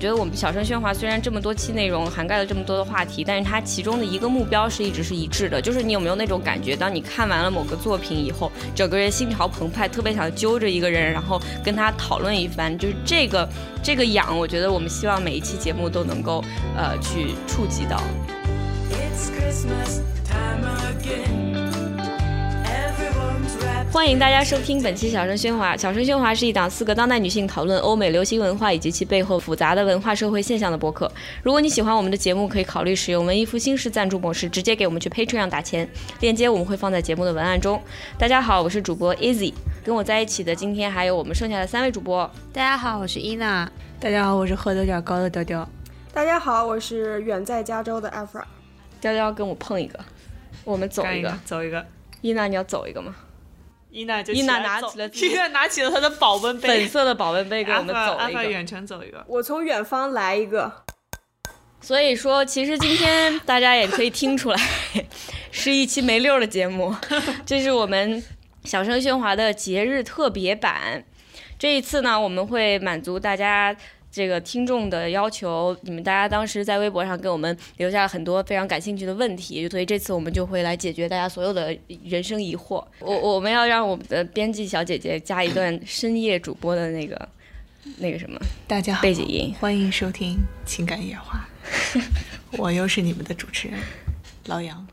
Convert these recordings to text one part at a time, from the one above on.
觉得我们小声喧哗虽然这么多期内容涵盖了这么多的话题，但是它其中的一个目标是一直是一致的，就是你有没有那种感觉，当你看完了某个作品以后，整个人心潮澎湃，特别想揪着一个人，然后跟他讨论一番，就是这个这个痒，我觉得我们希望每一期节目都能够呃去触及到。It's Christmas time again. 欢迎大家收听本期《小声喧哗》。《小声喧哗》是一档四个当代女性讨论欧美流行文化以及其背后复杂的文化社会现象的播客。如果你喜欢我们的节目，可以考虑使用文艺复兴式赞助模式，直接给我们去 Patreon 打钱，链接我们会放在节目的文案中。大家好，我是主播 Easy，跟我在一起的今天还有我们剩下的三位主播。大家好，我是伊娜。大家好，我是喝的有点高的雕雕。大家好，我是远在加州的 Afra。雕雕跟我碰一个，我们走一个，走一个。伊娜，你要走一个吗？伊娜就伊娜拿起了，伊娜拿起了她的保温杯，粉色的保温杯，给我们走一个。远程走一个，我从远方来一个。所以说，其实今天大家也可以听出来，是一期没溜的节目。这是我们小声喧哗的节日特别版。这一次呢，我们会满足大家。这个听众的要求，你们大家当时在微博上给我们留下了很多非常感兴趣的问题，所以这次我们就会来解决大家所有的人生疑惑。我我们要让我们的编辑小姐姐加一段深夜主播的那个那个什么，大家好，背景音，欢迎收听情感夜话，我又是你们的主持人老杨。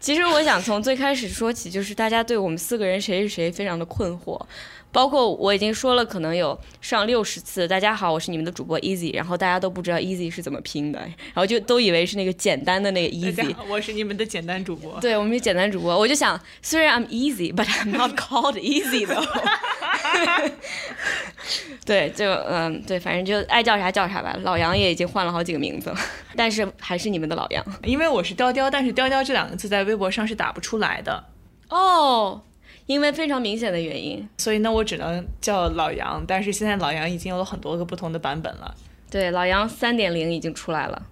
其实我想从最开始说起，就是大家对我们四个人谁是谁非常的困惑。包括我已经说了，可能有上六十次。大家好，我是你们的主播 Easy，然后大家都不知道 Easy 是怎么拼的，然后就都以为是那个简单的那个 Easy。我是你们的简单主播。对，我们是简单主播。我就想，虽然 I'm Easy，but I'm not called Easy 的。对，就嗯，对，反正就爱叫啥叫啥吧。老杨也已经换了好几个名字了，但是还是你们的老杨。因为我是雕雕，但是雕雕这两个字在微博上是打不出来的。哦。因为非常明显的原因，所以那，我只能叫老杨。但是现在老杨已经有了很多个不同的版本了。对，老杨三点零已经出来了。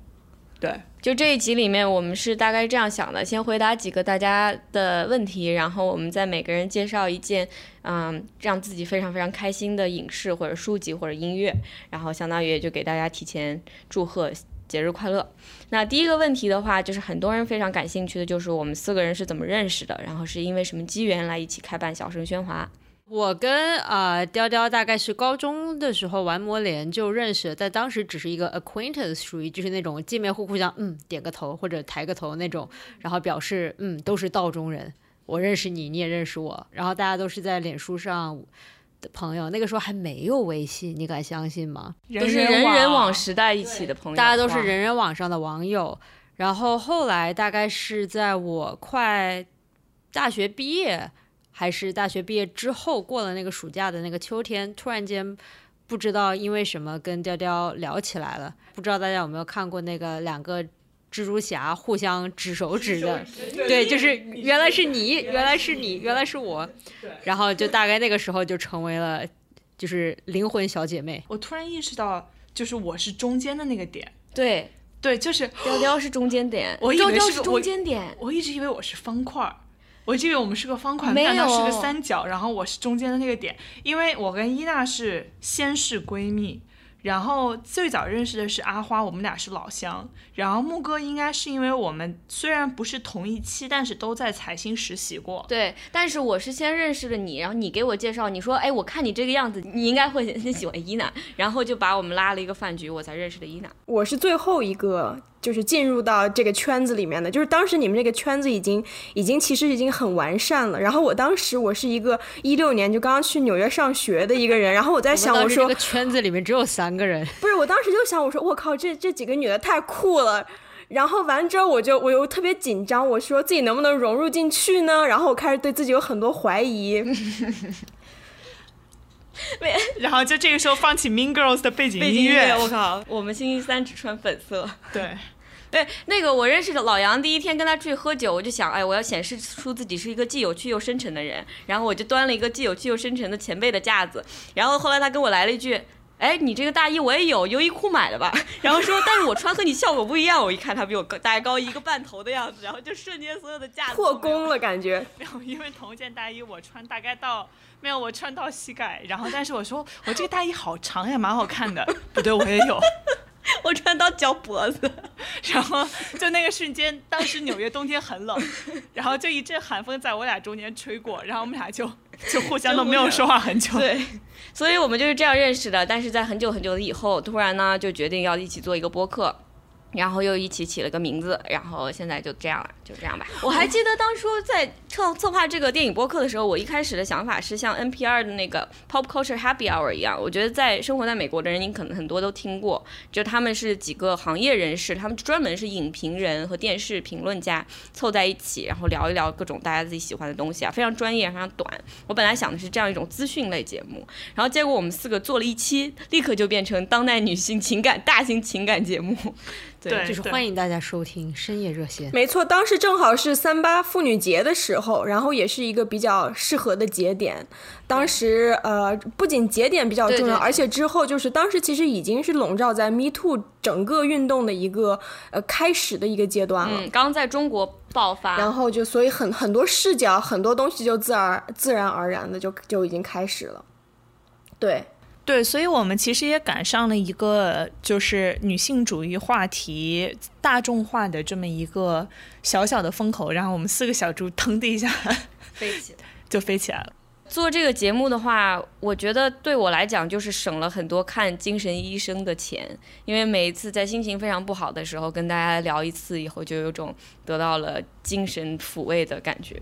对，就这一集里面，我们是大概这样想的：先回答几个大家的问题，然后我们再每个人介绍一件，嗯，让自己非常非常开心的影视或者书籍或者音乐，然后相当于也就给大家提前祝贺。节日快乐。那第一个问题的话，就是很多人非常感兴趣的，就是我们四个人是怎么认识的，然后是因为什么机缘来一起开办小声喧哗。我跟啊雕雕大概是高中的时候玩魔联就认识，在当时只是一个 acquaintance，属于就是那种见面互互相嗯点个头或者抬个头那种，然后表示嗯都是道中人，我认识你，你也认识我，然后大家都是在脸书上。的朋友，那个时候还没有微信，你敢相信吗？都是人人网时代一起的朋友，大家都是人人网上的网友。然后后来大概是在我快大学毕业，还是大学毕业之后过了那个暑假的那个秋天，突然间不知道因为什么跟雕雕聊起来了。不知道大家有没有看过那个两个。蜘蛛侠互相指手指的，对，就是原来是你，原来是你，原来是我，然后就大概那个时候就成为了，就是灵魂小姐妹。我突然意识到，就是我是中间的那个点，对对，就是雕雕是中间点，我以为是中间点，我一直以为我是方块，我以为我们是个方块，没有是个三角，然后我是中间的那个点，因为我跟伊娜是先是闺蜜。然后最早认识的是阿花，我们俩是老乡。然后木哥应该是因为我们虽然不是同一期，但是都在财新实习过。对，但是我是先认识了你，然后你给我介绍，你说，哎，我看你这个样子，你应该会 很喜欢伊娜，然后就把我们拉了一个饭局，我才认识的伊娜。我是最后一个。就是进入到这个圈子里面的，就是当时你们这个圈子已经已经其实已经很完善了。然后我当时我是一个一六年就刚刚去纽约上学的一个人，然后我在想，我说这个圈子里面只有三个人，不是，我当时就想，我说我靠，这这几个女的太酷了。然后完之后，我就我又特别紧张，我说自己能不能融入进去呢？然后我开始对自己有很多怀疑。然后就这个时候放起 Mean Girls 的背景音乐，我靠，我们星期三只穿粉色。对。对，那个我认识的老杨，第一天跟他出去喝酒，我就想，哎，我要显示出自己是一个既有趣又深沉的人，然后我就端了一个既有趣又深沉的前辈的架子，然后后来他跟我来了一句。哎，你这个大衣我也有，优衣库买的吧？然后说，但是我穿和你效果不一样。我一看他比我高，大概高一个半头的样子，然后就瞬间所有的架子破功了，感觉 没有，因为同一件大衣我穿大概到没有，我穿到膝盖，然后但是我说我这个大衣好长呀，蛮好看的。不对，我也有。我穿到脚脖子，然后就那个瞬间，当时纽约冬天很冷，然后就一阵寒风在我俩中间吹过，然后我们俩就就互相都没有说话很久。对，所以我们就是这样认识的。但是在很久很久的以后，突然呢就决定要一起做一个播客。然后又一起起了个名字，然后现在就这样了，就这样吧。我还记得当初在策策划这个电影播客的时候，我一开始的想法是像 NPR 的那个 Pop Culture Happy Hour 一样。我觉得在生活在美国的人，你可能很多都听过，就他们是几个行业人士，他们专门是影评人和电视评论家凑在一起，然后聊一聊各种大家自己喜欢的东西啊，非常专业，非常短。我本来想的是这样一种资讯类节目，然后结果我们四个做了一期，立刻就变成当代女性情感大型情感节目。对，就是欢迎大家收听深夜热线。没错，当时正好是三八妇女节的时候，然后也是一个比较适合的节点。当时呃，不仅节点比较重要，而且之后就是当时其实已经是笼罩在 Me Too 整个运动的一个呃开始的一个阶段了。嗯，刚在中国爆发，然后就所以很很多视角，很多东西就自然自然而然的就就已经开始了。对。对，所以我们其实也赶上了一个就是女性主义话题大众化的这么一个小小的风口，然后我们四个小猪腾的一下 飞起来，就飞起来了。做这个节目的话，我觉得对我来讲就是省了很多看精神医生的钱，因为每一次在心情非常不好的时候跟大家聊一次以后，就有种得到了精神抚慰的感觉。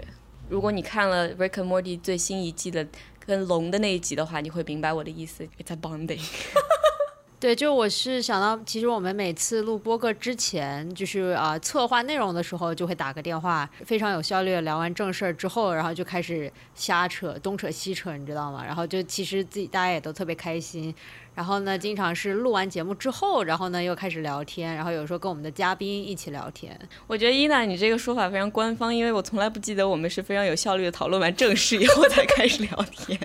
如果你看了《Rick and Morty》最新一季的。跟龙的那一集的话，你会明白我的意思。It's a bonding。对，就我是想到，其实我们每次录播客之前，就是啊策划内容的时候，就会打个电话，非常有效率聊完正事儿之后，然后就开始瞎扯，东扯西扯，你知道吗？然后就其实自己大家也都特别开心。然后呢，经常是录完节目之后，然后呢又开始聊天，然后有时候跟我们的嘉宾一起聊天。我觉得伊娜，你这个说法非常官方，因为我从来不记得我们是非常有效率的讨论完正事以后才开始聊天。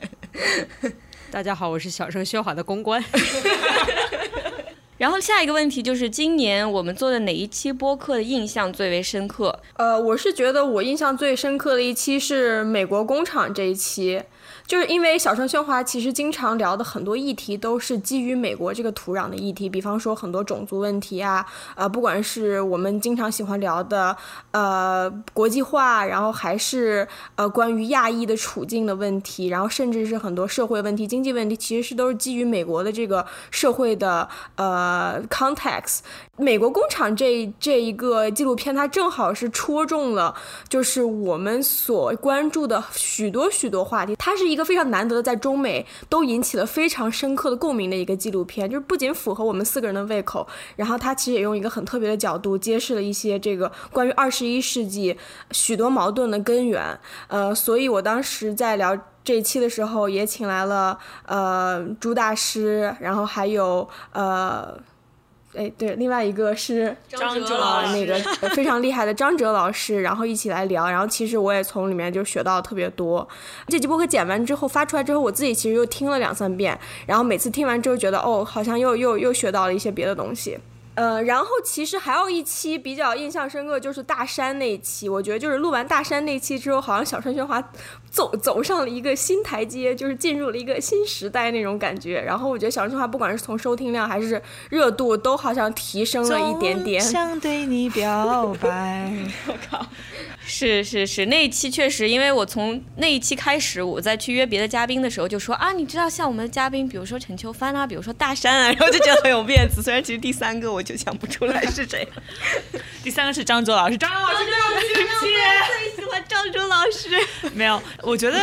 大家好，我是小声喧哗的公关。然后下一个问题就是，今年我们做的哪一期播客的印象最为深刻？呃，我是觉得我印象最深刻的一期是美国工厂这一期。就是因为小声喧哗，其实经常聊的很多议题都是基于美国这个土壤的议题，比方说很多种族问题啊，呃，不管是我们经常喜欢聊的，呃，国际化，然后还是呃关于亚裔的处境的问题，然后甚至是很多社会问题、经济问题，其实是都是基于美国的这个社会的呃 context。美国工厂这这一个纪录片，它正好是戳中了就是我们所关注的许多许多话题，它是一。一个非常难得的，在中美都引起了非常深刻的共鸣的一个纪录片，就是不仅符合我们四个人的胃口，然后它其实也用一个很特别的角度揭示了一些这个关于二十一世纪许多矛盾的根源。呃，所以我当时在聊这一期的时候，也请来了呃朱大师，然后还有呃。哎，对，另外一个是张哲老师，那个非常厉害的张哲老师，然后一起来聊。然后其实我也从里面就学到特别多。这期播客剪完之后发出来之后，我自己其实又听了两三遍，然后每次听完之后觉得，哦，好像又又又学到了一些别的东西。呃，然后其实还有一期比较印象深刻，就是大山那一期。我觉得就是录完大山那期之后，好像小川喧哗走走上了一个新台阶，就是进入了一个新时代那种感觉。然后我觉得小声喧哗不管是从收听量还是热度，都好像提升了一点点。想对你表白，我靠！是是是，那一期确实，因为我从那一期开始，我在去约别的嘉宾的时候就说啊，你知道像我们的嘉宾，比如说陈秋帆啊，比如说大山啊，然后就觉得很有面子。虽然其实第三个我就想不出来是谁，第三个是张卓老师，张老师对不起，最喜欢张卓老师。没有，我觉得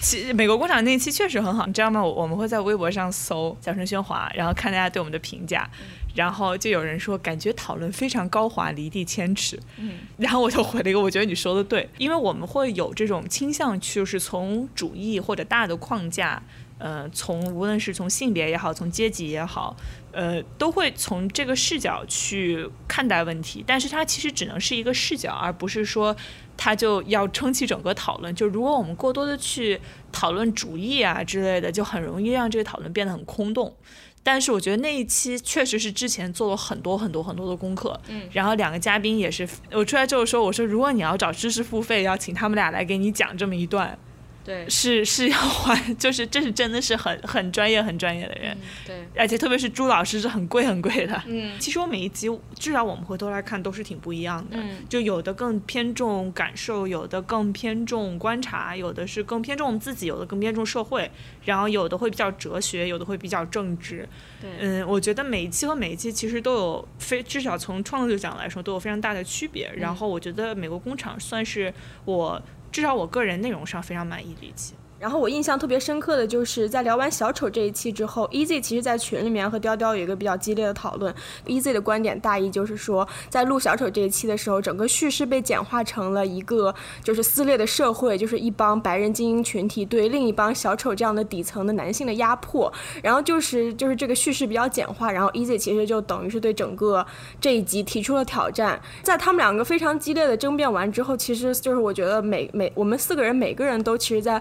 其美国工厂那一期确实很好，你知道吗？我们会在微博上搜“小声喧哗”，然后看大家对我们的评价。然后就有人说，感觉讨论非常高华，离地千尺。嗯，然后我就回了一个，我觉得你说的对，因为我们会有这种倾向，就是从主义或者大的框架，呃，从无论是从性别也好，从阶级也好，呃，都会从这个视角去看待问题。但是它其实只能是一个视角，而不是说它就要撑起整个讨论。就如果我们过多的去讨论主义啊之类的，就很容易让这个讨论变得很空洞。但是我觉得那一期确实是之前做了很多很多很多的功课，嗯，然后两个嘉宾也是，我出来之后说，我说如果你要找知识付费，要请他们俩来给你讲这么一段。对，是是要还，就是这是真的是很很专业很专业的人，对，而且特别是朱老师是很贵很贵的，嗯，其实我每一集至少我们回头来看都是挺不一样的，嗯，就有的更偏重感受，有的更偏重观察，有的是更偏重我们自己，有的更偏重社会，然后有的会比较哲学，有的会比较政治，对，嗯，我觉得每一期和每一期其实都有非至少从创作讲来说都有非常大的区别，然后我觉得美国工厂算是我至少我个人内容上非常满意的一期。然后我印象特别深刻的就是在聊完小丑这一期之后，Easy 其实，在群里面和雕雕有一个比较激烈的讨论。Easy 的观点大意就是说，在录小丑这一期的时候，整个叙事被简化成了一个就是撕裂的社会，就是一帮白人精英群体对另一帮小丑这样的底层的男性的压迫。然后就是就是这个叙事比较简化，然后 Easy 其实就等于是对整个这一集提出了挑战。在他们两个非常激烈的争辩完之后，其实就是我觉得每每我们四个人每个人都其实，在。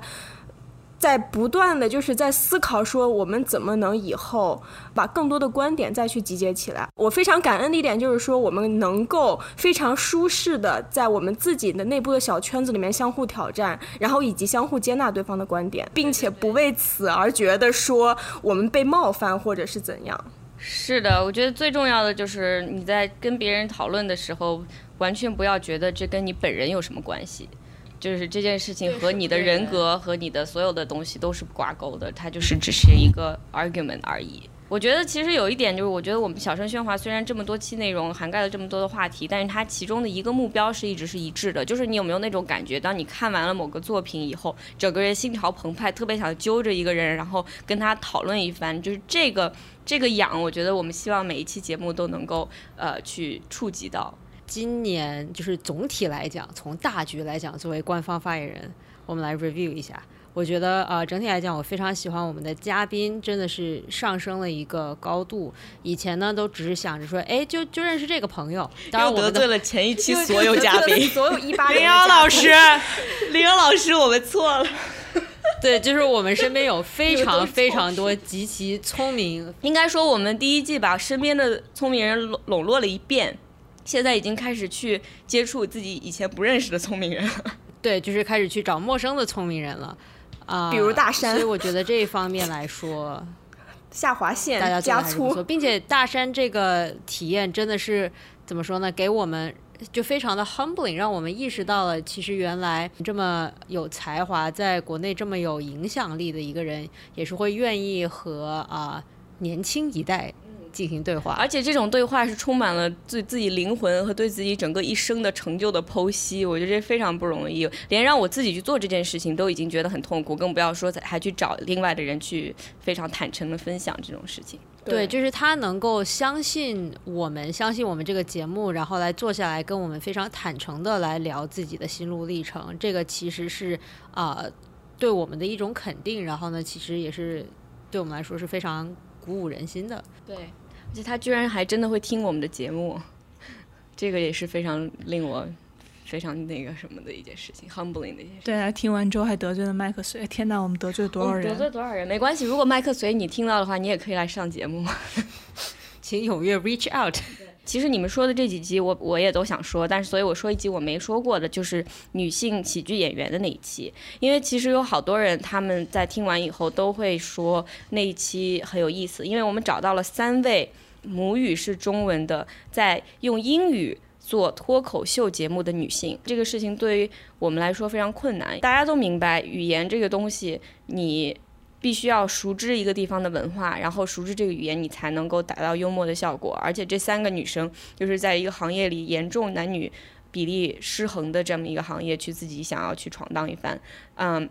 在不断的就是在思考说我们怎么能以后把更多的观点再去集结起来。我非常感恩的一点就是说我们能够非常舒适的在我们自己的内部的小圈子里面相互挑战，然后以及相互接纳对方的观点，并且不为此而觉得说我们被冒犯或者是怎样。是的，我觉得最重要的就是你在跟别人讨论的时候，完全不要觉得这跟你本人有什么关系。就是这件事情和你的人格和你的所有的东西都是挂钩的，它就是只是一个 argument 而已。我觉得其实有一点就是，我觉得我们小声喧哗虽然这么多期内容涵盖了这么多的话题，但是它其中的一个目标是一直是一致的，就是你有没有那种感觉，当你看完了某个作品以后，整个人心潮澎湃，特别想揪着一个人，然后跟他讨论一番，就是这个这个痒，我觉得我们希望每一期节目都能够呃去触及到。今年就是总体来讲，从大局来讲，作为官方发言人，我们来 review 一下。我觉得呃，整体来讲，我非常喜欢我们的嘉宾，真的是上升了一个高度。以前呢，都只是想着说，哎，就就认识这个朋友。当然，我得罪了前一期所有嘉宾，所有一八零幺老师，零幺老师，我们错了。对，就是我们身边有非常非常多极其聪明，应该说我们第一季把身边的聪明人笼笼络了一遍。现在已经开始去接触自己以前不认识的聪明人，对，就是开始去找陌生的聪明人了，啊，比如大山。所以我觉得这一方面来说，下划线大家加粗，并且大山这个体验真的是怎么说呢？给我们就非常的 humbling，让我们意识到了，其实原来这么有才华，在国内这么有影响力的一个人，也是会愿意和啊年轻一代。进行对话，而且这种对话是充满了对自己灵魂和对自己整个一生的成就的剖析。我觉得这非常不容易，连让我自己去做这件事情都已经觉得很痛苦，更不要说还去找另外的人去非常坦诚的分享这种事情。对，就是他能够相信我们，相信我们这个节目，然后来坐下来跟我们非常坦诚的来聊自己的心路历程。这个其实是啊，对我们的一种肯定。然后呢，其实也是对我们来说是非常鼓舞人心的。对。而且他居然还真的会听我们的节目，这个也是非常令我非常那个什么的一件事情，humbling 的一件事。对啊，听完之后还得罪了麦克随，天哪，我们得罪了多少人？得罪多少人？没关系，如果麦克随你听到的话，你也可以来上节目，请踊跃 reach out。其实你们说的这几集，我我也都想说，但是所以我说一集我没说过的，就是女性喜剧演员的那一期，因为其实有好多人他们在听完以后都会说那一期很有意思，因为我们找到了三位。母语是中文的，在用英语做脱口秀节目的女性，这个事情对于我们来说非常困难。大家都明白，语言这个东西，你必须要熟知一个地方的文化，然后熟知这个语言，你才能够达到幽默的效果。而且这三个女生就是在一个行业里严重男女比例失衡的这么一个行业，去自己想要去闯荡一番，嗯，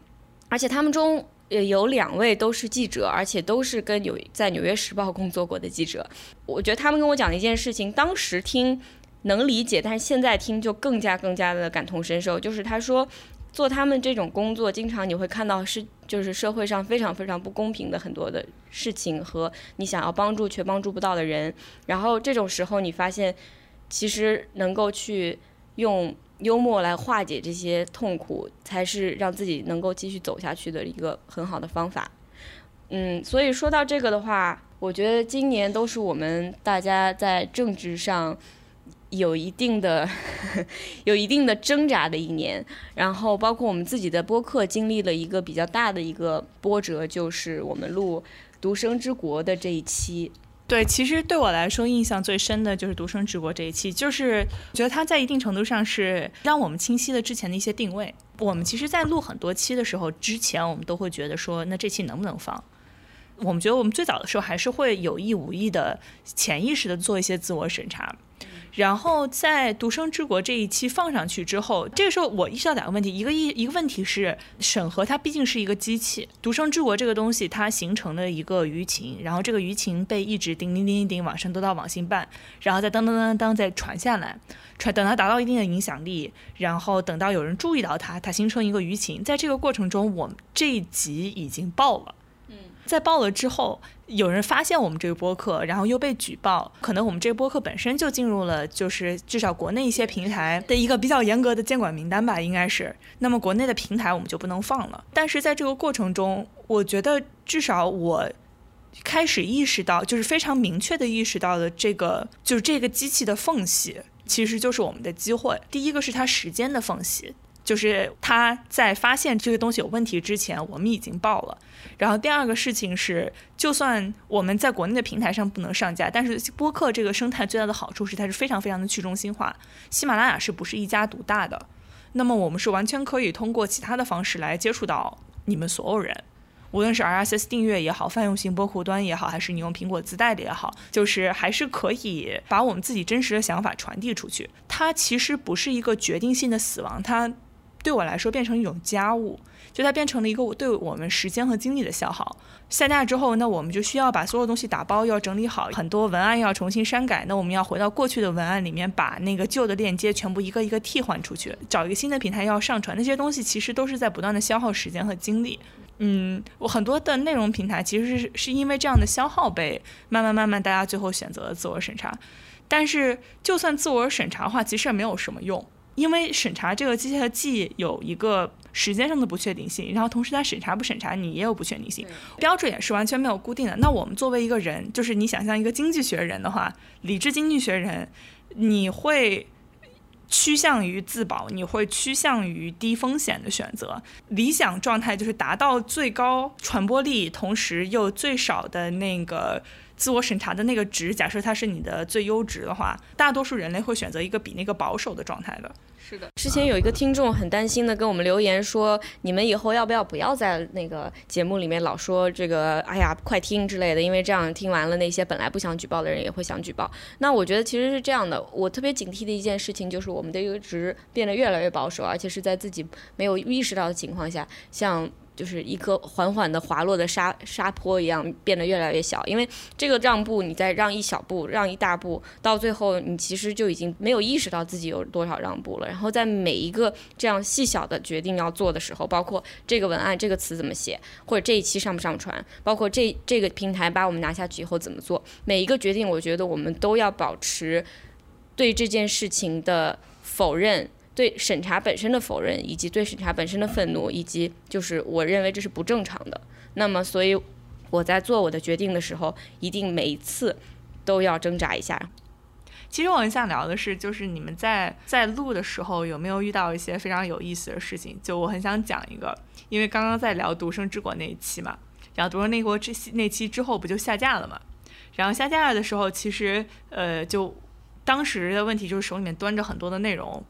而且他们中。也有两位都是记者，而且都是跟纽在《纽约时报》工作过的记者。我觉得他们跟我讲的一件事情，当时听能理解，但是现在听就更加更加的感同身受。就是他说，做他们这种工作，经常你会看到是就是社会上非常非常不公平的很多的事情和你想要帮助却帮助不到的人。然后这种时候，你发现其实能够去用。幽默来化解这些痛苦，才是让自己能够继续走下去的一个很好的方法。嗯，所以说到这个的话，我觉得今年都是我们大家在政治上有一定的 有一定的挣扎的一年，然后包括我们自己的播客经历了一个比较大的一个波折，就是我们录《独生之国》的这一期。对，其实对我来说印象最深的就是《独生直播》这一期，就是觉得它在一定程度上是让我们清晰了之前的一些定位。我们其实，在录很多期的时候，之前我们都会觉得说，那这期能不能放？我们觉得我们最早的时候还是会有意无意的、潜意识的做一些自我审查。然后在《独生之国》这一期放上去之后，这个时候我意识到两个问题，一个一一个问题是审核它毕竟是一个机器，《独生之国》这个东西它形成了一个舆情，然后这个舆情被一直叮叮叮叮叮往上都到网信办，然后再当当当当再传下来，传等它达到一定的影响力，然后等到有人注意到它，它形成一个舆情，在这个过程中，我们这一集已经爆了。在爆了之后，有人发现我们这个播客，然后又被举报，可能我们这个播客本身就进入了，就是至少国内一些平台的一个比较严格的监管名单吧，应该是。那么国内的平台我们就不能放了。但是在这个过程中，我觉得至少我开始意识到，就是非常明确的意识到了这个，就是这个机器的缝隙，其实就是我们的机会。第一个是它时间的缝隙。就是他在发现这个东西有问题之前，我们已经报了。然后第二个事情是，就算我们在国内的平台上不能上架，但是播客这个生态最大的好处是它是非常非常的去中心化。喜马拉雅是不是一家独大的？那么我们是完全可以通过其他的方式来接触到你们所有人，无论是 RSS 订阅也好，泛用型播客端也好，还是你用苹果自带的也好，就是还是可以把我们自己真实的想法传递出去。它其实不是一个决定性的死亡，它。对我来说，变成一种家务，就它变成了一个对我们时间和精力的消耗。下架之后，那我们就需要把所有东西打包，要整理好，很多文案要重新删改。那我们要回到过去的文案里面，把那个旧的链接全部一个一个替换出去，找一个新的平台要上传。那些东西其实都是在不断的消耗时间和精力。嗯，我很多的内容平台其实是是因为这样的消耗被慢慢慢慢大家最后选择了自我审查。但是就算自我审查的话，其实也没有什么用。因为审查这个机械既有一个时间上的不确定性，然后同时它审查不审查你也有不确定性，标准也是完全没有固定的。那我们作为一个人，就是你想象一个经济学人的话，理智经济学人，你会趋向于自保，你会趋向于低风险的选择。理想状态就是达到最高传播力，同时又最少的那个。自我审查的那个值，假设它是你的最优值的话，大多数人类会选择一个比那个保守的状态的。是的，之前有一个听众很担心的跟我们留言说，你们以后要不要不要在那个节目里面老说这个，哎呀，快听之类的，因为这样听完了那些本来不想举报的人也会想举报。那我觉得其实是这样的，我特别警惕的一件事情就是我们的一个值变得越来越保守，而且是在自己没有意识到的情况下，像。就是一颗缓缓的滑落的沙沙坡一样，变得越来越小。因为这个让步，你再让一小步，让一大步，到最后你其实就已经没有意识到自己有多少让步了。然后在每一个这样细小的决定要做的时候，包括这个文案这个词怎么写，或者这一期上不上传，包括这这个平台把我们拿下去以后怎么做，每一个决定，我觉得我们都要保持对这件事情的否认。对审查本身的否认，以及对审查本身的愤怒，以及就是我认为这是不正常的。那么，所以我在做我的决定的时候，一定每一次都要挣扎一下。其实我很想聊的是，就是你们在在录的时候有没有遇到一些非常有意思的事情？就我很想讲一个，因为刚刚在聊《独生之国》那一期嘛，然后《独生那国》这那期之后不就下架了嘛？然后下架的时候，其实呃，就当时的问题就是手里面端着很多的内容。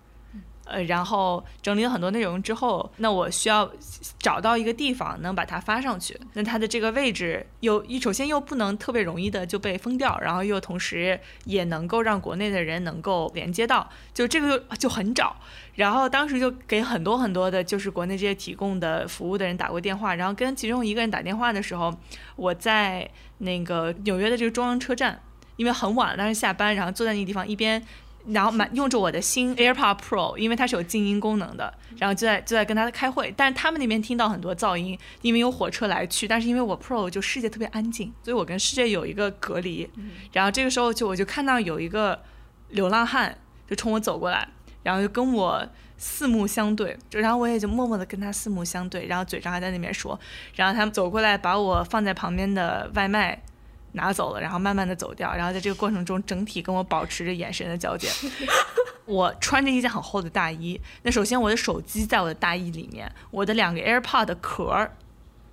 呃，然后整理了很多内容之后，那我需要找到一个地方能把它发上去。那它的这个位置又一，首先又不能特别容易的就被封掉，然后又同时也能够让国内的人能够连接到，就这个就很找。然后当时就给很多很多的，就是国内这些提供的服务的人打过电话，然后跟其中一个人打电话的时候，我在那个纽约的这个中央车站，因为很晚，但是下班，然后坐在那个地方一边。然后满用着我的新 AirPod Pro，因为它是有静音功能的，然后就在就在跟他开会，但是他们那边听到很多噪音，因为有火车来去，但是因为我 Pro 就世界特别安静，所以我跟世界有一个隔离。然后这个时候就我就看到有一个流浪汉就冲我走过来，然后就跟我四目相对，就然后我也就默默的跟他四目相对，然后嘴上还在那边说，然后他们走过来把我放在旁边的外卖。拿走了，然后慢慢的走掉，然后在这个过程中整体跟我保持着眼神的交接。我穿着一件很厚的大衣，那首先我的手机在我的大衣里面，我的两个 AirPod 的壳儿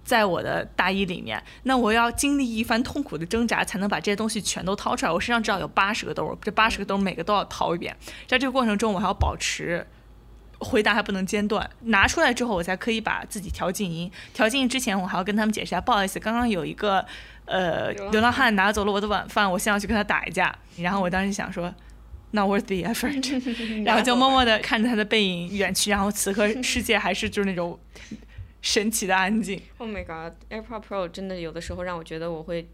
在我的大衣里面，那我要经历一番痛苦的挣扎才能把这些东西全都掏出来。我身上至少有八十个兜，这八十个兜每个都要掏一遍，在这个过程中我还要保持。回答还不能间断，拿出来之后我才可以把自己调静音。调静音之前，我还要跟他们解释一下，不好意思，刚刚有一个呃流浪汉拿走了我的晚饭，我现在要去跟他打一架。然后我当时想说，not worth the effort，然后就默默的看着他的背影远去。然后此刻世界还是就是那种神奇的安静。Oh my god，AirPod Pro 真的有的时候让我觉得我会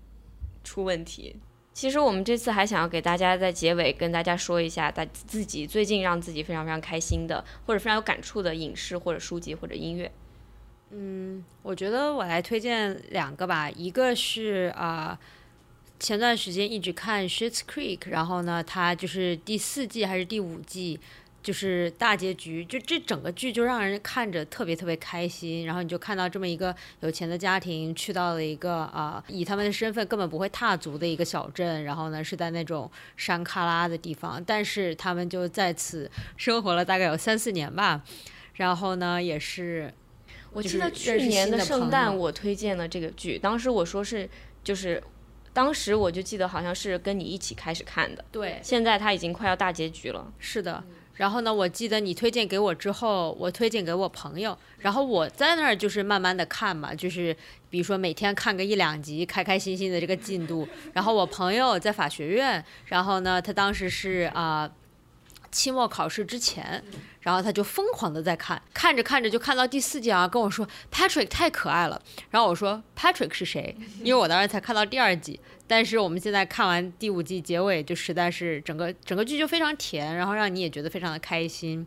出问题。其实我们这次还想要给大家在结尾跟大家说一下，大自己最近让自己非常非常开心的，或者非常有感触的影视或者书籍或者音乐。嗯，我觉得我来推荐两个吧，一个是啊，前段时间一直看《Shit's Creek》，然后呢，它就是第四季还是第五季。就是大结局，就这整个剧就让人看着特别特别开心，然后你就看到这么一个有钱的家庭去到了一个啊，以他们的身份根本不会踏足的一个小镇，然后呢是在那种山旮旯的地方，但是他们就在此生活了大概有三四年吧，然后呢也是，我记得去年的圣诞我推荐了这个剧，当时我说是就是，当时我就记得好像是跟你一起开始看的，对，现在它已经快要大结局了，是的。然后呢，我记得你推荐给我之后，我推荐给我朋友，然后我在那儿就是慢慢的看嘛，就是比如说每天看个一两集，开开心心的这个进度。然后我朋友在法学院，然后呢，他当时是啊。期末考试之前，然后他就疯狂的在看，看着看着就看到第四季啊，跟我说 Patrick 太可爱了。然后我说 Patrick 是谁？因为我当时才看到第二季，但是我们现在看完第五季结尾，就实在是整个整个剧就非常甜，然后让你也觉得非常的开心。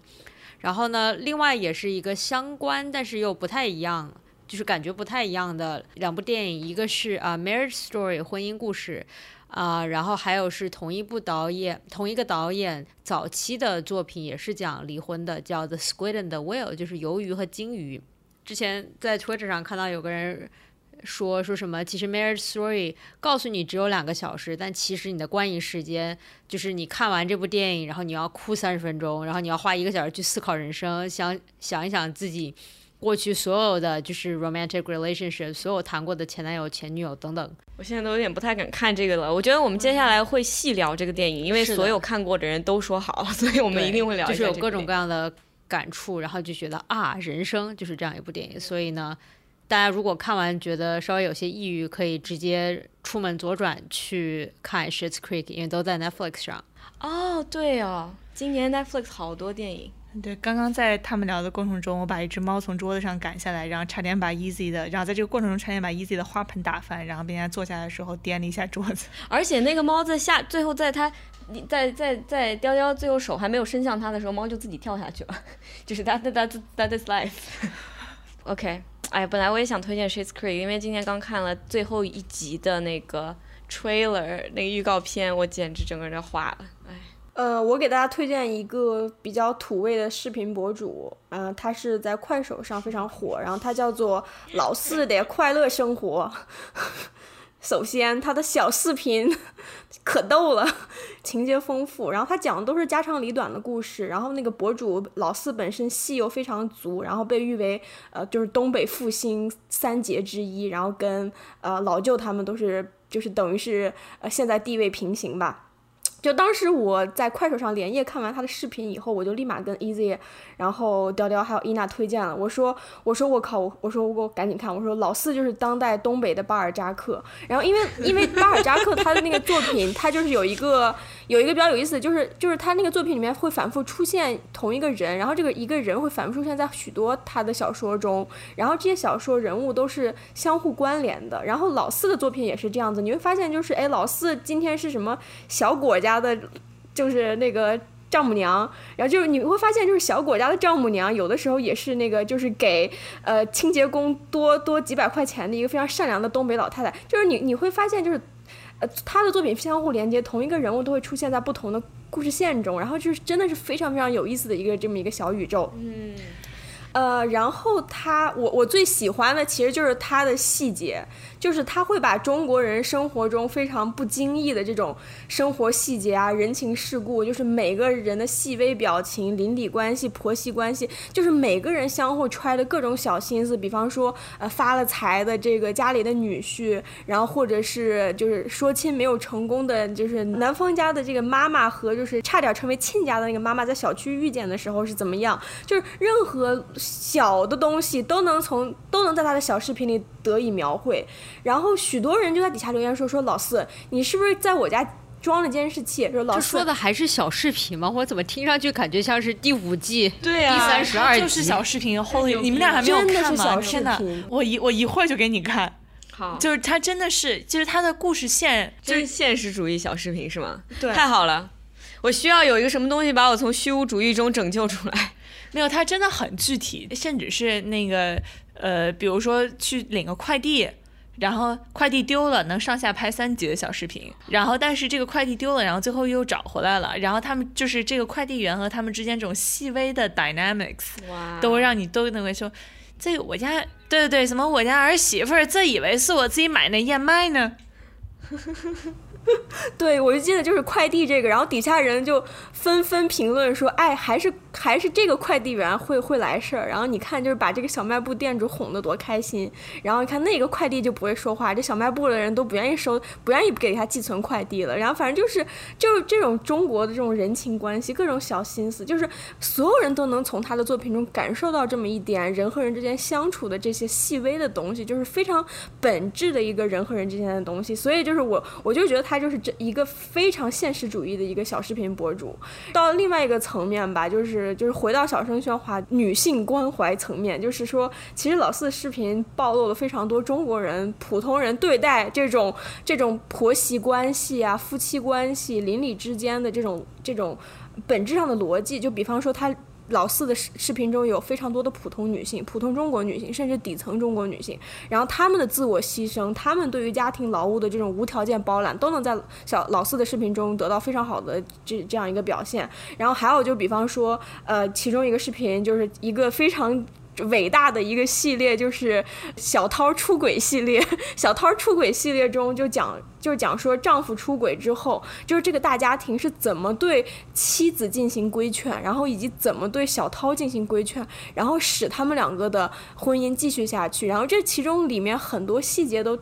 然后呢，另外也是一个相关，但是又不太一样，就是感觉不太一样的两部电影，一个是啊 Marriage Story 婚姻故事。啊，然后还有是同一部导演，同一个导演早期的作品也是讲离婚的，叫《The Squid and the Whale》，就是鱿鱼和鲸鱼。之前在 Twitter 上看到有个人说说什么，其实《Marriage Story》告诉你只有两个小时，但其实你的观影时间就是你看完这部电影，然后你要哭三十分钟，然后你要花一个小时去思考人生，想想一想自己。过去所有的就是 romantic relationship，所有谈过的前男友、前女友等等，我现在都有点不太敢看这个了。我觉得我们接下来会细聊这个电影，因为所有看过的人都说好，所以我们一定会聊。就是有各种各样的感触，然后就觉得啊，人生就是这样一部电影。所以呢，大家如果看完觉得稍微有些抑郁，可以直接出门左转去看 Shit's Creek，因为都在 Netflix 上。哦，对哦，今年 Netflix 好多电影。对，刚刚在他们聊的过程中，我把一只猫从桌子上赶下来，然后差点把 Easy 的，然后在这个过程中差点把 Easy 的花盆打翻，然后并且坐下来的时候颠了一下桌子。而且那个猫在下，最后在它，在在在雕雕最后手还没有伸向它的时候，猫就自己跳下去了，就是 that That is life。OK，哎，本来我也想推荐 Shit's Creek，因为今天刚看了最后一集的那个 trailer 那个预告片，我简直整个人化了，哎。呃，我给大家推荐一个比较土味的视频博主，嗯，他是在快手上非常火，然后他叫做老四的快乐生活。首先，他的小视频 可逗了，情节丰富，然后他讲的都是家长里短的故事，然后那个博主老四本身戏又非常足，然后被誉为呃就是东北复兴三杰之一，然后跟呃老舅他们都是就是等于是呃现在地位平行吧。就当时我在快手上连夜看完他的视频以后，我就立马跟 Easy，然后雕雕还有伊娜推荐了。我说，我说我靠，我我说我赶紧看。我说老四就是当代东北的巴尔扎克。然后因为因为巴尔扎克他的那个作品，他就是有一个有一个比较有意思就是就是他那个作品里面会反复出现同一个人，然后这个一个人会反复出现在许多他的小说中，然后这些小说人物都是相互关联的。然后老四的作品也是这样子，你会发现就是哎，老四今天是什么小果家。家的，就是那个丈母娘，然后就是你会发现，就是小果家的丈母娘，有的时候也是那个，就是给呃清洁工多多几百块钱的一个非常善良的东北老太太。就是你你会发现，就是呃他的作品相互连接，同一个人物都会出现在不同的故事线中，然后就是真的是非常非常有意思的一个这么一个小宇宙。嗯。呃，然后他，我我最喜欢的其实就是他的细节，就是他会把中国人生活中非常不经意的这种生活细节啊、人情世故，就是每个人的细微表情、邻里关系、婆媳关系，就是每个人相互揣的各种小心思。比方说，呃，发了财的这个家里的女婿，然后或者是就是说亲没有成功的，就是男方家的这个妈妈和就是差点成为亲家的那个妈妈，在小区遇见的时候是怎么样？就是任何。小的东西都能从都能在他的小视频里得以描绘，然后许多人就在底下留言说说老四，你是不是在我家装了监视器？说老四说的还是小视频吗？我怎么听上去感觉像是第五季对呀第三十二集就是小视频。后你们俩还没有真的看吗？是小视天哪频！我一我一会儿就给你看，好，就是他真的是，就是他的故事线，就是现实主义小视频是吗？对太好了，我需要有一个什么东西把我从虚无主义中拯救出来。没有，他真的很具体，甚至是那个呃，比如说去领个快递。然后快递丢了，能上下拍三集的小视频。然后，但是这个快递丢了，然后最后又找回来了。然后他们就是这个快递员和他们之间这种细微的 dynamics，哇都会让你都能够说，这个我家对对对，什么我家儿媳妇儿自以为是我自己买那燕麦呢？对，我就记得就是快递这个，然后底下人就纷纷评论说，哎，还是还是这个快递员会会来事儿。然后你看，就是把这个小卖部店主哄得多开心。然后你看那个快递就不会说话，这小卖部的人都不愿意收，不愿意给他寄存快递了。然后反正就是就是这种中国的这种人情关系，各种小心思，就是所有人都能从他的作品中感受到这么一点人和人之间相处的这些细微的东西，就是非常本质的一个人和人之间的东西。所以就是我我就觉得他就是这一个非常现实主义的一个小视频博主。到另外一个层面吧，就是就是回到小声喧哗女性关怀层面，就是说，其实老四的视频暴露了非常多中国人普通人对待这种这种婆媳关系啊、夫妻关系、邻里之间的这种这种本质上的逻辑。就比方说他。老四的视视频中有非常多的普通女性、普通中国女性，甚至底层中国女性，然后她们的自我牺牲，她们对于家庭劳务的这种无条件包揽，都能在小老四的视频中得到非常好的这这样一个表现。然后还有就比方说，呃，其中一个视频就是一个非常。伟大的一个系列就是小涛出轨系列，小涛出轨系列中就讲就讲说丈夫出轨之后，就是这个大家庭是怎么对妻子进行规劝，然后以及怎么对小涛进行规劝，然后使他们两个的婚姻继续下去，然后这其中里面很多细节都。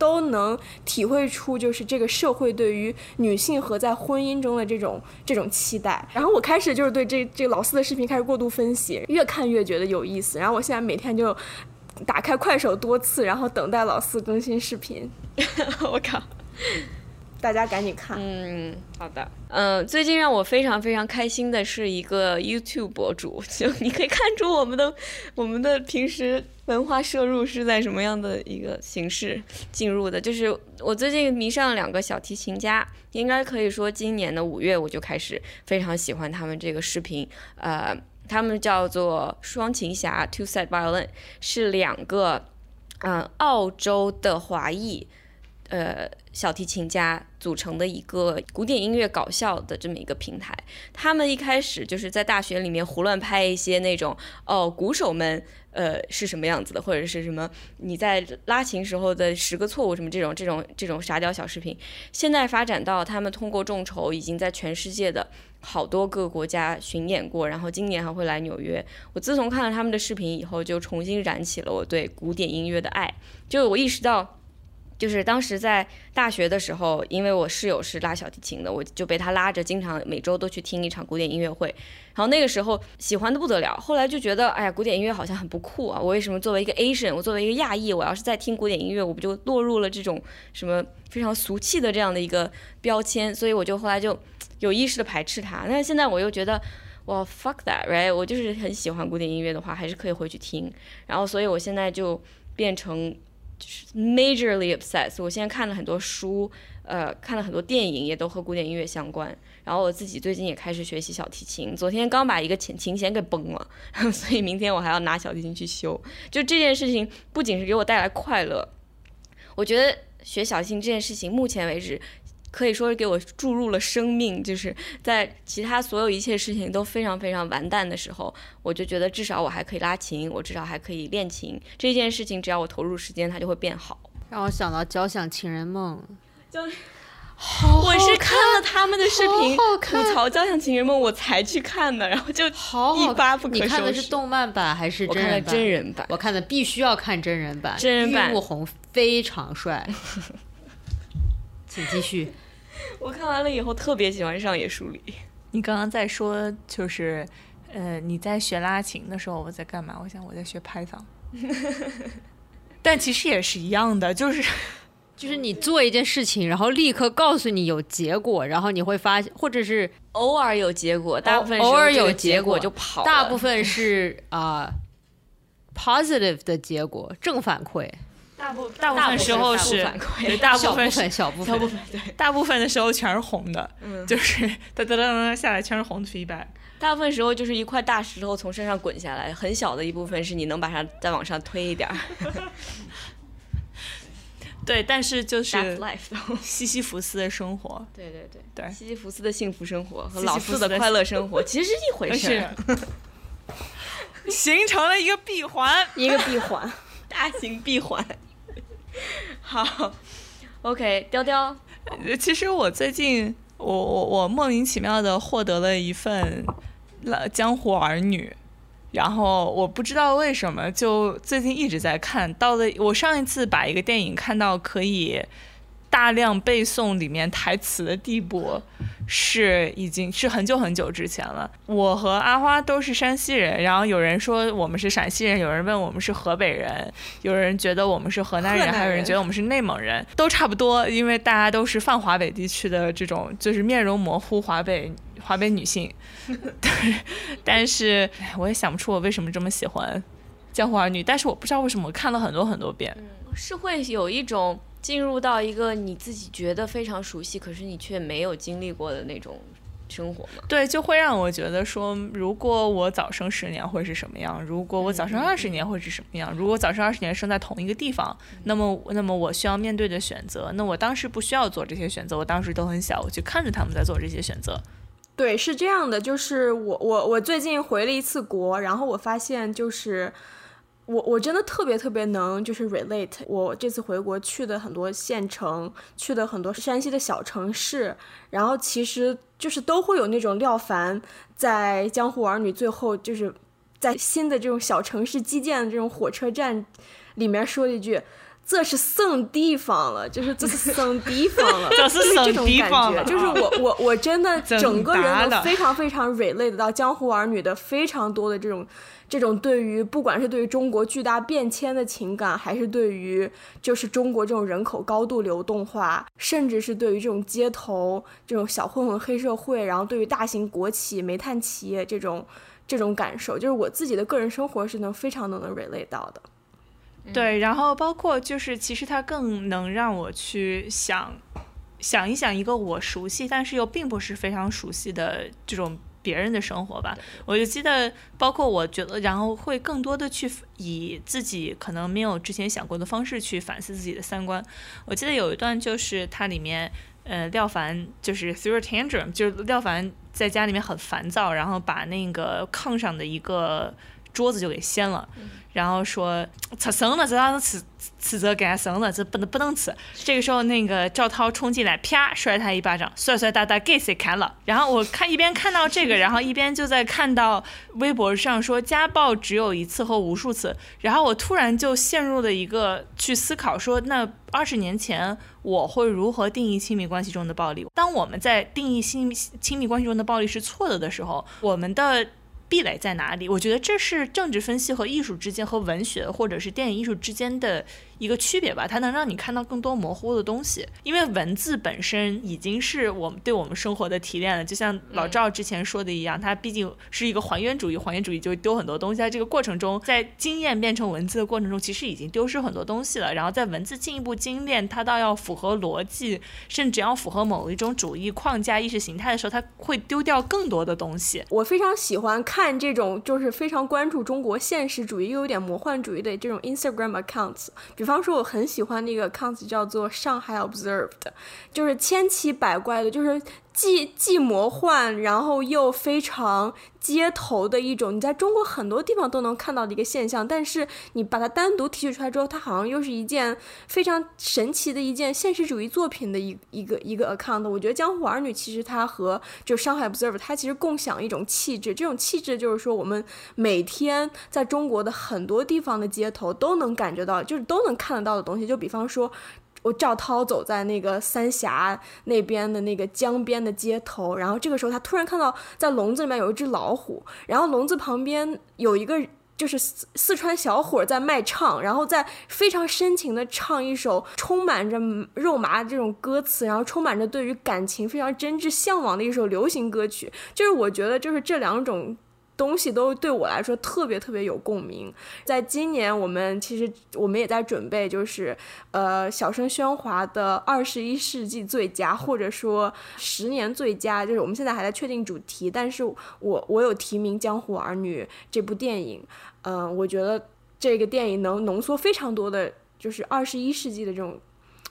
都能体会出，就是这个社会对于女性和在婚姻中的这种这种期待。然后我开始就是对这这个老四的视频开始过度分析，越看越觉得有意思。然后我现在每天就打开快手多次，然后等待老四更新视频。我靠！大家赶紧看。嗯，好的。嗯，最近让我非常非常开心的是一个 YouTube 博主，就你可以看出我们的我们的平时文化摄入是在什么样的一个形式进入的。就是我最近迷上了两个小提琴家，应该可以说今年的五月我就开始非常喜欢他们这个视频。呃，他们叫做双琴侠 Two Set Violin，是两个嗯、澳洲的华裔。呃，小提琴家组成的一个古典音乐搞笑的这么一个平台。他们一开始就是在大学里面胡乱拍一些那种哦，鼓手们呃是什么样子的，或者是什么你在拉琴时候的十个错误什么这种这种这种傻屌小视频。现在发展到他们通过众筹，已经在全世界的好多个国家巡演过，然后今年还会来纽约。我自从看了他们的视频以后，就重新燃起了我对古典音乐的爱。就我意识到。就是当时在大学的时候，因为我室友是拉小提琴的，我就被他拉着，经常每周都去听一场古典音乐会。然后那个时候喜欢的不得了，后来就觉得，哎呀，古典音乐好像很不酷啊！我为什么作为一个 Asian，我作为一个亚裔，我要是在听古典音乐，我不就落入了这种什么非常俗气的这样的一个标签？所以我就后来就有意识的排斥它。但是现在我又觉得，哇，fuck that，right？我就是很喜欢古典音乐的话，还是可以回去听。然后，所以我现在就变成。Majorly obsessed。我现在看了很多书，呃，看了很多电影，也都和古典音乐相关。然后我自己最近也开始学习小提琴，昨天刚把一个琴琴弦给崩了，所以明天我还要拿小提琴去修。就这件事情，不仅是给我带来快乐，我觉得学小提琴这件事情，目前为止可以说是给我注入了生命。就是在其他所有一切事情都非常非常完蛋的时候，我就觉得至少我还可以拉琴，我至少还可以练琴。这件事情只要我投入时间，它就会变好。让我想到《交响情人梦》，就好我是看了他们的视频吐槽《交响情人梦》，我才去看的，然后就好好一发不可你看的是动漫版还是真人版？真人版。我看的必须要看真人版，真人版玉木宏非常帅。请继续。我看完了以后特别喜欢上野树里。你刚刚在说就是，呃，你在学拉琴的时候我在干嘛？我想我在学 Python，但其实也是一样的，就是 就是你做一件事情，然后立刻告诉你有结果，然后你会发现，或者是偶尔有结果，大部分偶尔有结结果就跑了。大部分是啊、positive 的结果，正反馈，大部大部分时候是对，大部分是小部分小部分对，大部分的时候全是红的，嗯就是 哒哒哒哒下来全是红的 feedback。大部分时候就是一块大石头从身上滚下来，很小的一部分是你能把它再往上推一点儿。对，但是就是。西西弗斯的生活，对对对对西西弗斯的幸福生活和老四的快乐生活 其实是一回事儿，形成了一个闭环。一个闭环。大型闭环。好，OK，雕雕，其实我最近，我我我莫名其妙的获得了一份《江湖儿女》，然后我不知道为什么，就最近一直在看。到了我上一次把一个电影看到可以大量背诵里面台词的地步，是已经是很久很久之前了。我和阿花都是山西人，然后有人说我们是陕西人，有人问我们是河北人，有人觉得我们是河南人，还有人人觉得我们是内蒙人，都差不多，因为大家都是泛华北地区的这种，就是面容模糊华北华北女性。对，但是哎我也想不出我为什么这么喜欢《江湖儿女》，但是我不知道为什么我看了很多很多遍。是会有一种进入到一个你自己觉得非常熟悉，可是你却没有经历过的那种生活吗？对，就会让我觉得说，如果我早生十年会是什么样？如果我早生二十年会是什么样？如果早生二十年生在同一个地方，那么那么我需要面对的选择，那我当时不需要做这些选择，我当时都很小，我去看着他们在做这些选择。对，是这样的，就是我我我最近回了一次国，然后我发现就是我我真的特别特别能就是 relate。我这次回国去的很多县城，去的很多山西的小城市，然后其实就是都会有那种廖凡在《江湖儿女》最后就是在新的这种小城市基建的这种火车站里面说了一句。这是省地方了，就是这是省地方了，这是省就是这种感觉，就是我 我我真的整个人都非常非常 relate 到《江湖儿女》的非常多的这种这种对于不管是对于中国巨大变迁的情感，还是对于就是中国这种人口高度流动化，甚至是对于这种街头这种小混混黑社会，然后对于大型国企、煤炭企业这种这种感受，就是我自己的个人生活是能非常能能 relate 到的。对，然后包括就是，其实它更能让我去想想一想一个我熟悉，但是又并不是非常熟悉的这种别人的生活吧。我就记得，包括我觉得，然后会更多的去以自己可能没有之前想过的方式去反思自己的三观。我记得有一段就是它里面。呃，廖凡就是 through a tantrum，就是廖凡在家里面很烦躁，然后把那个炕上的一个桌子就给掀了，然后说吃生了，这样子吃吃这干生了，这不能不能吃。这个时候，那个赵涛冲进来，啪摔他一巴掌，帅帅大大给谁看了？然后我看一边看到这个，然后一边就在看到微博上说家暴只有一次和无数次，然后我突然就陷入了一个去思考说，那二十年前我会如何定义亲密关系中的暴力？当我们在定义亲密亲密关系中的暴力是错的的时候，我们的壁垒在哪里？我觉得这是政治分析和艺术之间，和文学或者是电影艺术之间的一个区别吧。它能让你看到更多模糊的东西，因为文字本身已经是我们对我们生活的提炼了。就像老赵之前说的一样，它毕竟是一个还原主义，还原主义就丢很多东西。在这个过程中，在经验变成文字的过程中，其实已经丢失很多东西了。然后在文字进一步精炼，它到要符合逻辑，甚至要符合某一种主义框架、意识形态的时候，它会丢掉更多的东西。我非常喜欢看这种就是非常关注中国现实主义又有点魔幻主义的这种 Instagram accounts，比方方说，我很喜欢那个 count 叫做上海 Observed，就是千奇百怪的，就是既既魔幻，然后又非常街头的一种，你在中国很多地方都能看到的一个现象。但是你把它单独提取出来之后，它好像又是一件非常神奇的一件现实主义作品的一一个一个 account。我觉得《江湖儿女》其实它和就上海 Observed，它其实共享一种气质，这种气质就是说我们每天在中国的很多地方的街头都能感觉到，就是都能看得到的东西。就比方说。我赵涛走在那个三峡那边的那个江边的街头，然后这个时候他突然看到在笼子里面有一只老虎，然后笼子旁边有一个就是四四川小伙在卖唱，然后在非常深情的唱一首充满着肉麻这种歌词，然后充满着对于感情非常真挚向往的一首流行歌曲，就是我觉得就是这两种。东西都对我来说特别特别有共鸣。在今年，我们其实我们也在准备，就是呃，小声喧哗的二十一世纪最佳，或者说十年最佳，就是我们现在还在确定主题。但是我我有提名《江湖儿女》这部电影，嗯，我觉得这个电影能浓缩非常多的，就是二十一世纪的这种，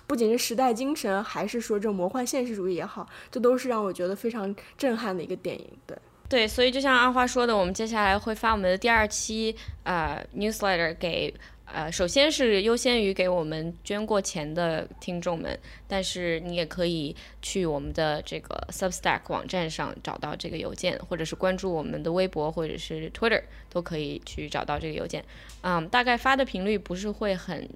不仅是时代精神，还是说这种魔幻现实主义也好，这都是让我觉得非常震撼的一个电影。对。对，所以就像阿花说的，我们接下来会发我们的第二期呃 newsletter 给呃，首先是优先于给我们捐过钱的听众们，但是你也可以去我们的这个 Substack 网站上找到这个邮件，或者是关注我们的微博或者是 Twitter 都可以去找到这个邮件。嗯，大概发的频率不是会很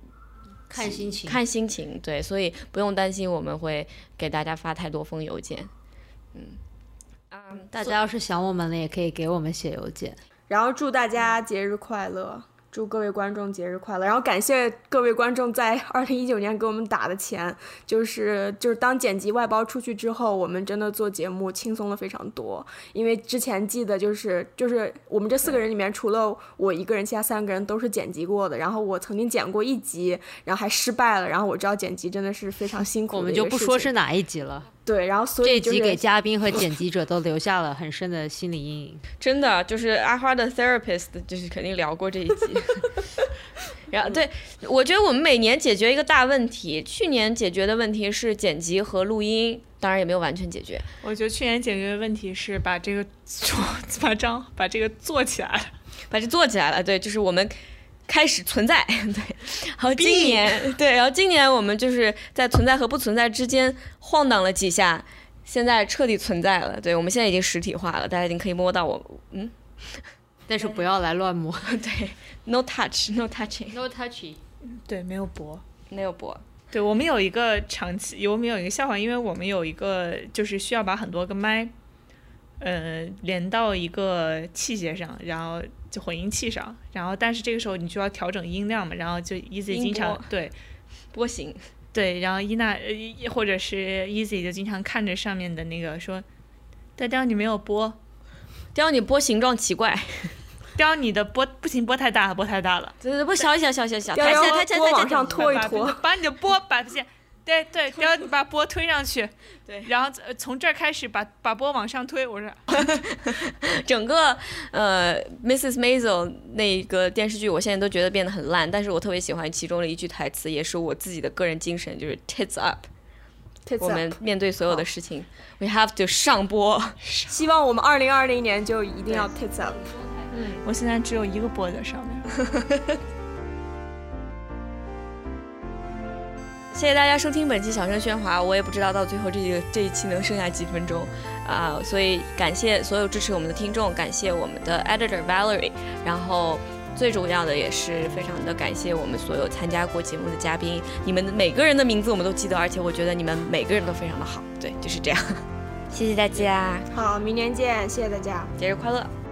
看心情，看心情，对，所以不用担心我们会给大家发太多封邮件，嗯。大家要是想我们了，也可以给我们写邮件。然后祝大家节日快乐，祝各位观众节日快乐。然后感谢各位观众在二零一九年给我们打的钱，就是就是当剪辑外包出去之后，我们真的做节目轻松了非常多。因为之前记得就是就是我们这四个人里面，除了我一个人，其他三个人都是剪辑过的。然后我曾经剪过一集，然后还失败了。然后我知道剪辑真的是非常辛苦。我们就不说是哪一集了。对，然后所以这集给嘉宾和 剪辑者都留下了很深的心理阴影。真的，就是阿花的 therapist，就是肯定聊过这一集。然后，对我觉得我们每年解决一个大问题，去年解决的问题是剪辑和录音，当然也没有完全解决。我觉得去年解决的问题是把这个做，把张把这个做起来了，把这做起来了。对，就是我们。开始存在，对，然后今年，对，然后今年我们就是在存在和不存在之间晃荡了几下，现在彻底存在了，对，我们现在已经实体化了，大家已经可以摸到我，嗯，但是不要来乱摸，对，no touch，no touching，no touching，对，没有播，没有播，对我们有一个长期，我们有一个笑话，因为我们有一个就是需要把很多个麦，呃，连到一个器械上，然后。就混音器上，然后但是这个时候你就要调整音量嘛，然后就 Easy 经常对波形对，然后伊娜呃或者是 Easy 就经常看着上面的那个说，雕雕你没有波，雕你波形状奇怪，雕你的波不行，波太大了，波太大了，对对，波小一小小小小，抬起来抬起抬起，往上拖一拖，把你的波把这些。对 对，然后你把波推上去，对，然后从这儿开始把把波往上推。我说，整个呃，Mrs. Maisel 那个电视剧，我现在都觉得变得很烂，但是我特别喜欢其中的一句台词，也是我自己的个人精神，就是 Tits up。我们面对所有的事情，We have to 上播。希望我们二零二零年就一定要 Tits up。嗯，我现在只有一个波在上面。谢谢大家收听本期小声喧哗，我也不知道到最后这个这一期能剩下几分钟啊，所以感谢所有支持我们的听众，感谢我们的 editor Valerie，然后最重要的也是非常的感谢我们所有参加过节目的嘉宾，你们每个人的名字我们都记得，而且我觉得你们每个人都非常的好，对，就是这样，谢谢大家，好，明年见，谢谢大家，节日快乐。